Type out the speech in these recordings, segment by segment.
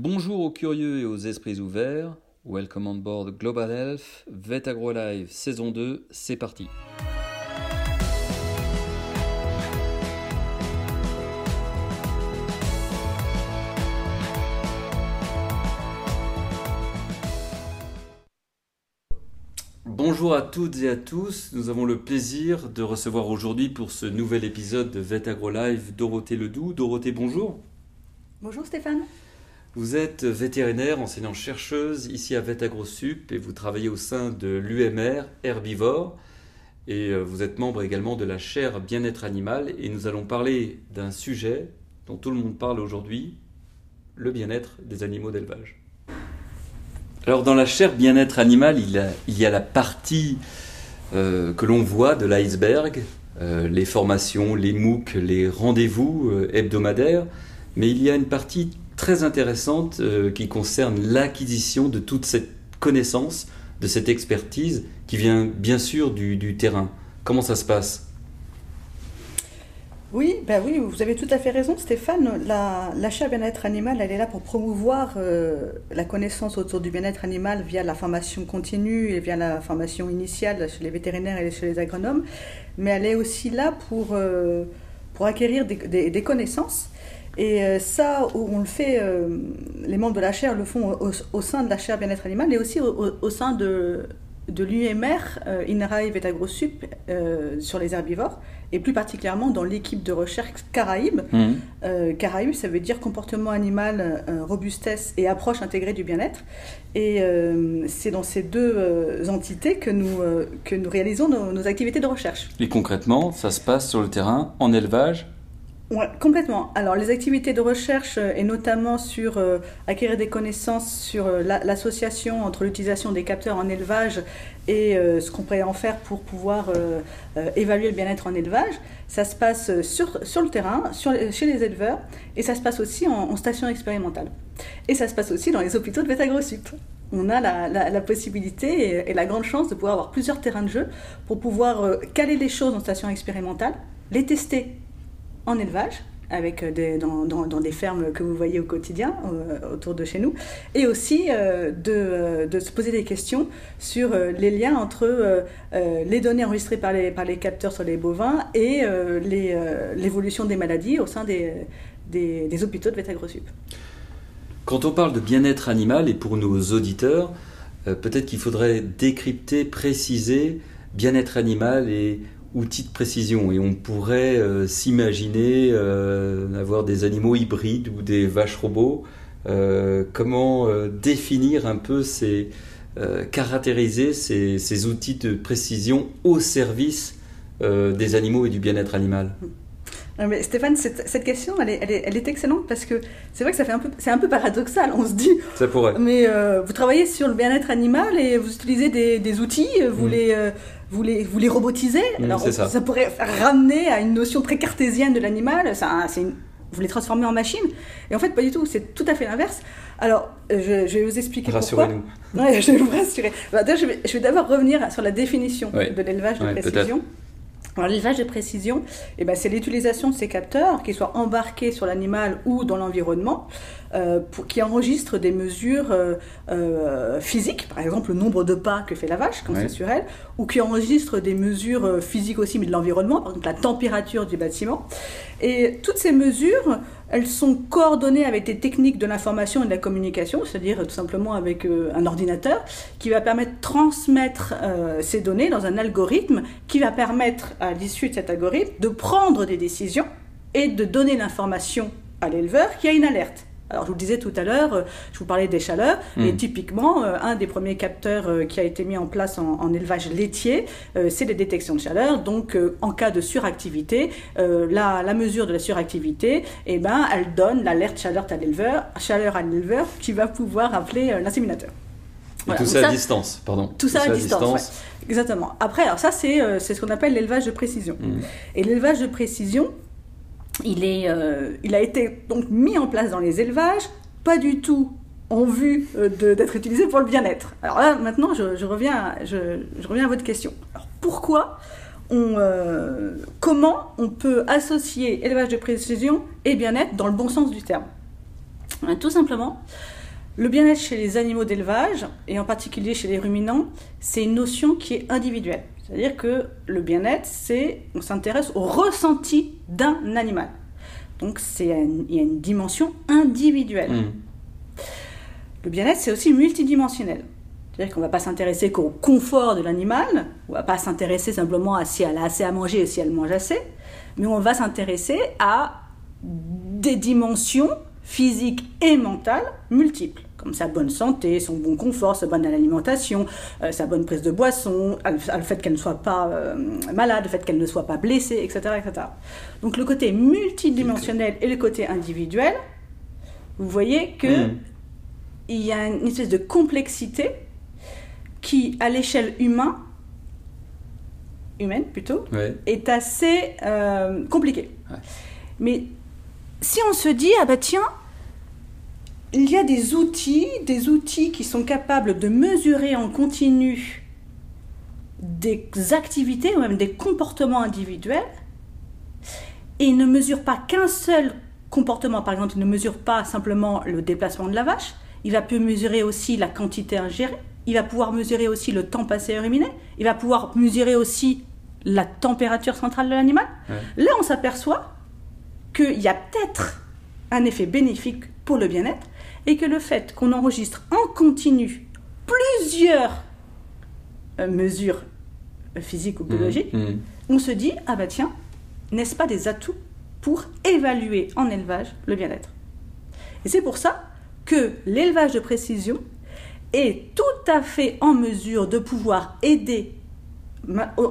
Bonjour aux curieux et aux esprits ouverts. Welcome on board Global Health, Vet Agro Live saison 2, c'est parti. Bonjour à toutes et à tous, nous avons le plaisir de recevoir aujourd'hui pour ce nouvel épisode de Vet Agro Live Dorothée Ledoux. Dorothée, bonjour. Bonjour Stéphane. Vous êtes vétérinaire, enseignant-chercheuse ici à VetAgroSup et vous travaillez au sein de l'UMR Herbivore et euh, vous êtes membre également de la chaire bien-être animal et nous allons parler d'un sujet dont tout le monde parle aujourd'hui, le bien-être des animaux d'élevage. Alors dans la chaire bien-être animal, il, y a la partie euh, que l'on voit de l'iceberg, euh, les formations, les MOOC, les rendez-vous hebdomadaires, mais il y a une partie très intéressante euh, qui concerne l'acquisition de toute cette connaissance, de cette expertise qui vient bien sûr du, terrain. Comment ça se passe? Oui, ben oui, vous avez tout à fait raison, Stéphane. La, chaire bien-être animal, elle est là pour promouvoir euh, la connaissance autour du bien-être animal via la formation continue et via la formation initiale chez les vétérinaires et chez les agronomes. Mais elle est aussi là pour, euh, pour acquérir des connaissances et euh, ça, on le fait, euh, les membres de la chaire le font au, sein de la chaire bien-être animal et aussi au, sein de, de l'UMR, euh, INRAE VetagroSup, euh, sur les herbivores, et plus particulièrement dans l'équipe de recherche Caraïbes. Mmh. Caraïbes, ça veut dire comportement animal, robustesse et approche intégrée du bien-être. Et c'est dans ces deux entités que nous, que nous réalisons nos, nos activités de recherche. Et concrètement, ça se passe sur le terrain, en élevage Ouais, complètement. Alors, les activités de recherche, euh, et notamment sur euh, acquérir des connaissances sur euh, l'association entre l'utilisation des capteurs en élevage et ce qu'on pourrait en faire pour pouvoir évaluer le bien-être en élevage, ça se passe sur, sur le terrain, sur, chez les éleveurs, et ça se passe aussi en, station expérimentale. Et ça se passe aussi dans les hôpitaux de Vétagrosup. On a la, possibilité et, la grande chance de pouvoir avoir plusieurs terrains de jeu pour pouvoir caler les choses en station expérimentale, les tester en élevage, avec euh, des, dans, des fermes que vous voyez au quotidien euh, autour de chez nous, et aussi euh, de, se poser des questions sur les liens entre les données enregistrées par les, capteurs sur les bovins et l'évolution des maladies au sein des, des, des hôpitaux de Vétagrosup. Quand on parle de bien-être animal, et pour nos auditeurs, peut-être qu'il faudrait décrypter, préciser bien-être animal et outils de précision. Et on pourrait euh, s'imaginer euh, avoir des animaux hybrides ou des vaches robots. Euh, comment définir un peu ces, caractériser ces, ces, outils de précision au service des animaux et du bien-être animal? Mais Stéphane, cette, cette question, elle est, elle, est, elle est, excellente parce que c'est vrai que ça fait un peu, c'est un peu paradoxal. On se dit. Ça pourrait. Mais vous travaillez sur le bien-être animal et vous utilisez des, des outils, vous mm. les, vous les, vous les robotisez. Mmh, Alors, ça. pourrait ramener à une notion très cartésienne de l'animal. vous les transformez en machine. Et en fait, pas du tout. C'est tout à fait l'inverse. Alors, je, je, vais vous expliquer Rassurez-nous. Ouais, je vais vous rassurer. Bah, je vais, je vais d'abord revenir sur la définition de l'élevage de précision. L'élevage de précision, eh ben, c'est l'utilisation de ces capteurs, qu'ils soient embarqués sur l'animal ou dans l'environnement, euh, qui enregistrent des mesures euh, euh, physiques, par exemple le nombre de pas que fait la vache quand c'est sur elle, ou qui enregistrent des mesures physiques aussi, mais de l'environnement, par exemple la température du bâtiment. Et toutes ces mesures, elles sont coordonnées avec des techniques de l'information et de la communication, c'est-à-dire tout simplement avec un ordinateur, qui va permettre de transmettre ces données dans un algorithme qui va permettre à l'issue de cet algorithme de prendre des décisions et de donner l'information à l'éleveur qui a une alerte. Alors, je vous le disais tout à l'heure, euh, je vous parlais des chaleurs, hmm. et typiquement, euh, un des premiers capteurs euh, qui a été mis en place en, élevage laitier, c'est les détections de chaleur. Donc, en cas de suractivité, la, la, mesure de la suractivité, eh ben, elle donne l'alerte chaleur à l'éleveur, chaleur à l'éleveur, qui va pouvoir appeler l'inséminateur. tout ça, à distance, pardon. Tout, ça, à, distance, exactement. Après, alors ça, c'est ce qu'on appelle l'élevage de précision. Hmm. Et l'élevage de précision, euh, il a été donc mis en place dans les élevages, pas du tout en vue euh, d'être utilisé pour le bien-être. Alors là, maintenant, je, reviens, à, votre question. Alors pourquoi euh, comment on peut associer élevage de précision et bien-être dans le bon sens du terme? Tout simplement, le bien-être chez les animaux d'élevage, et en particulier chez les ruminants, c'est une notion qui est individuelle. C'est-à-dire que le bien-être, c'est on s'intéresse au ressenti d'un animal. Donc c'est il y a une dimension individuelle. Mmh. Le bien-être, c'est aussi multidimensionnel. C'est-à-dire qu'on ne va pas s'intéresser qu'au confort de l'animal, on ne va pas s'intéresser simplement à si elle a assez à manger et si elle mange assez, mais on va s'intéresser à des dimensions physiques et mentales multiples, comme sa bonne santé, son bon confort, sa bonne alimentation, euh, sa bonne prise de boisson, le fait qu'elle ne soit pas euh, malade, le fait qu'elle ne soit pas blessée, etc., etc. Donc le côté multidimensionnel et le côté individuel, vous voyez que hmm. il y a une espèce de complexité qui, à l'échelle humaine, humaine plutôt, est assez euh, compliquée. Mais si on se dit, ah bah tiens, il y a des outils, des outils qui sont capables de mesurer en continu des activités ou même des comportements individuels, et ils ne mesurent pas qu'un seul comportement. Par exemple, il ne mesure pas simplement le déplacement de la vache, il va pu mesurer aussi la quantité ingérée, il va pouvoir mesurer aussi le temps passé à ruminer, il va pouvoir mesurer aussi la température centrale de l'animal. Là, on s'aperçoit qu'il y a peut-être un effet bénéfique pour le bien-être et que le fait qu'on enregistre en continu plusieurs euh, mesures physiques ou mmh, biologiques, mmh. on se dit, ah bah tiens, n'est-ce pas des atouts pour évaluer en élevage le bien-être? Et c'est pour ça que l'élevage de précision est tout à fait en mesure de pouvoir aider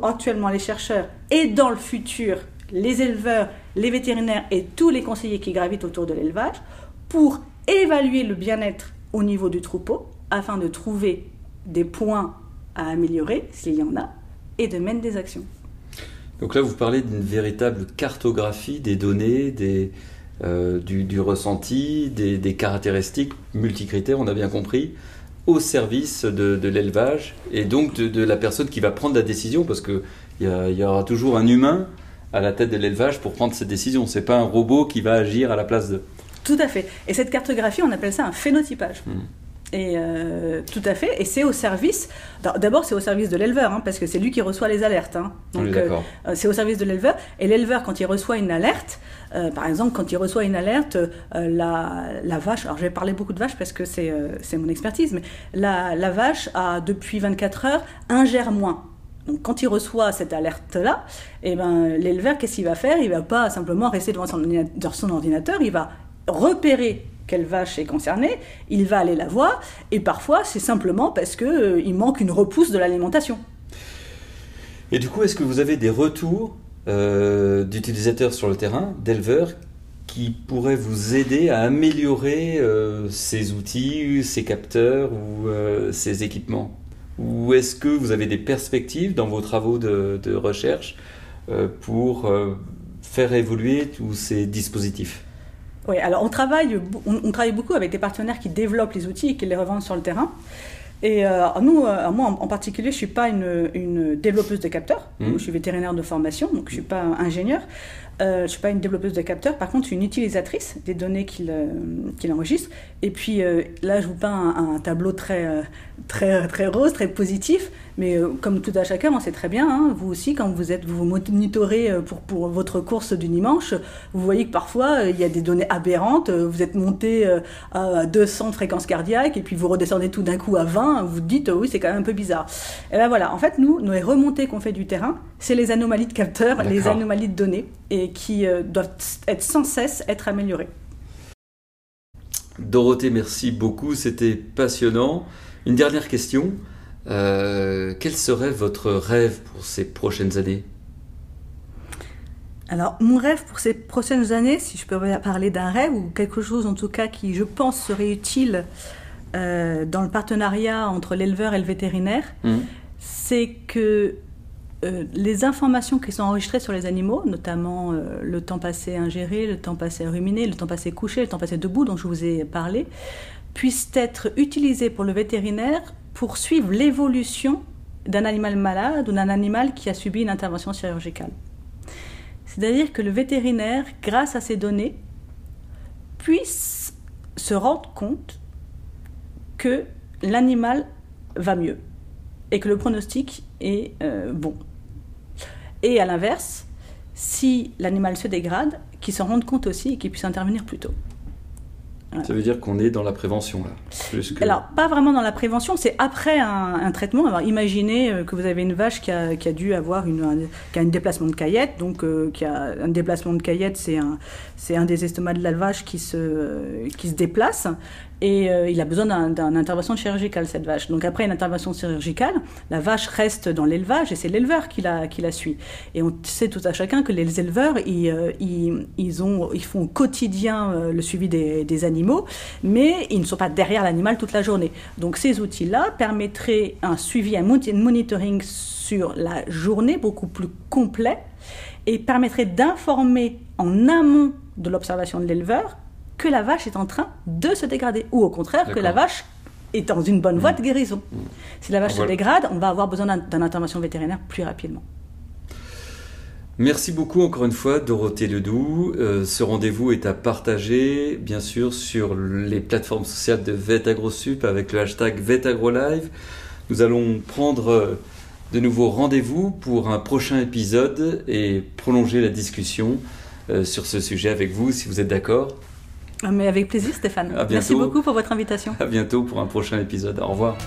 actuellement les chercheurs et dans le futur les éleveurs, les vétérinaires et tous les conseillers qui gravitent autour de l'élevage pour évaluer le bien-être au niveau du troupeau afin de trouver des points à améliorer s'il y en a et de mener des actions. Donc là, vous parlez d'une véritable cartographie des données, des, euh, du, ressenti, des, caractéristiques multicritères, on a bien compris au service de, l'élevage et donc de, la personne qui va prendre la décision parce qu'il y, y aura toujours un humain à la tête de l'élevage pour prendre cette décision. C'est pas un robot qui va agir à la place de. Tout à fait. Et cette cartographie, on appelle ça un phénotypage. Hmm. Et euh, tout à fait. Et c'est au service. D'abord, c'est au service de l'éleveur, hein, parce que c'est lui qui reçoit les alertes. Hein. Donc, euh, euh, c'est au service de l'éleveur. Et l'éleveur, quand il reçoit une alerte, par exemple, quand il reçoit une alerte, la, la, vache. Alors, je vais parler beaucoup de vaches parce que c'est mon expertise, mais la, la, vache a depuis 24 heures ingère moins. Donc, quand il reçoit cette alerte-là, eh ben, l'éleveur, qu'est-ce qu'il va faire? Il va pas simplement rester devant son ordinateur, il va repérer quelle vache est concernée, il va aller la voir, et parfois c'est simplement parce qu'il euh, manque une repousse de l'alimentation. Et du coup, est-ce que vous avez des retours euh, d'utilisateurs sur le terrain, d'éleveurs, qui pourraient vous aider à améliorer euh, ces outils, ces capteurs ou ces équipements? Ou est-ce que vous avez des perspectives dans vos travaux de recherche pour faire évoluer tous ces dispositifs? Oui, alors on travaille, on, travaille beaucoup avec des partenaires qui développent les outils et qui les revendent sur le terrain. Et euh, nous, euh, moi en, particulier, je ne suis pas une, une, développeuse de capteurs. Mmh. Je suis vétérinaire de formation, donc je ne suis pas ingénieur. Euh, je ne suis pas une développeuse de capteurs, par contre, je suis une utilisatrice des données qu'il enregistre. Et puis là, je vous peins un, tableau très, très, très rose, très positif. Mais comme tout à chacun, on sait très bien, hein, vous aussi, quand vous êtes, vous, vous monitorez pour, pour votre course du dimanche, vous voyez que parfois, il y a des données aberrantes. Vous êtes monté à 200 fréquences cardiaques et puis vous redescendez tout d'un coup à 20 vous dites oui, c'est quand même un peu bizarre. Et ben voilà, en fait, nous, nos remontées qu'on fait du terrain, c'est les anomalies de capteurs, les anomalies de données, et qui euh, doivent être sans cesse être améliorées. Dorothée, merci beaucoup, c'était passionnant. Une dernière question. Euh, quel serait votre rêve pour ces prochaines années? Alors, mon rêve pour ces prochaines années, si je peux parler d'un rêve ou quelque chose en tout cas qui, je pense, serait utile euh, dans le partenariat entre l'éleveur et le vétérinaire, mmh. c'est que euh, les informations qui sont enregistrées sur les animaux, notamment euh, le temps passé ingéré, le temps passé ruminé, le temps passé couché, le temps passé debout dont je vous ai parlé, puissent être utilisées pour le vétérinaire pour suivre l'évolution d'un animal malade ou d'un animal qui a subi une intervention chirurgicale. C'est-à-dire que le vétérinaire, grâce à ces données, puisse se rendent compte que l'animal va mieux et que le pronostic est euh, bon. Et à l'inverse, si l'animal se dégrade, qu'il s'en rende compte aussi et qu'il puisse intervenir plus tôt. Ça veut dire qu'on est dans la prévention là. Alors pas vraiment dans la prévention, c'est après un, traitement. Alors imaginez euh, que vous avez une vache qui a, qui a dû avoir une, un, qui a un déplacement de caillette, donc euh, qui a un déplacement de caillette, c'est un, un des estomacs de la vache qui se, qui se déplace et euh, il a besoin d'une intervention chirurgicale, cette vache. Donc après une intervention chirurgicale, la vache reste dans l'élevage et c'est l'éleveur qui la, suit. Et on sait tout à chacun que les éleveurs, ils, euh, font au quotidien euh, le suivi des, animaux, mais ils ne sont pas derrière l'animal toute la journée. Donc ces outils-là permettraient un suivi, un monitoring sur la journée beaucoup plus complet et permettraient d'informer en amont de l'observation de l'éleveur que la vache est en train de se dégrader, ou au contraire que la vache est dans une bonne voie de mmh. guérison. Mmh. Si la vache se dégrade, on va avoir besoin d'une intervention vétérinaire plus rapidement. Merci beaucoup encore une fois Dorothée Ledoux. Euh, ce rendez-vous est à partager bien sûr sur les plateformes sociales de VetAgroSup avec le hashtag VetAgroLive. Nous allons prendre euh, de nouveaux rendez-vous pour un prochain épisode et prolonger la discussion euh, sur ce sujet avec vous si vous êtes d'accord. Ah, mais avec plaisir, Stéphane. Merci beaucoup pour votre invitation. À bientôt pour un prochain épisode. Au revoir.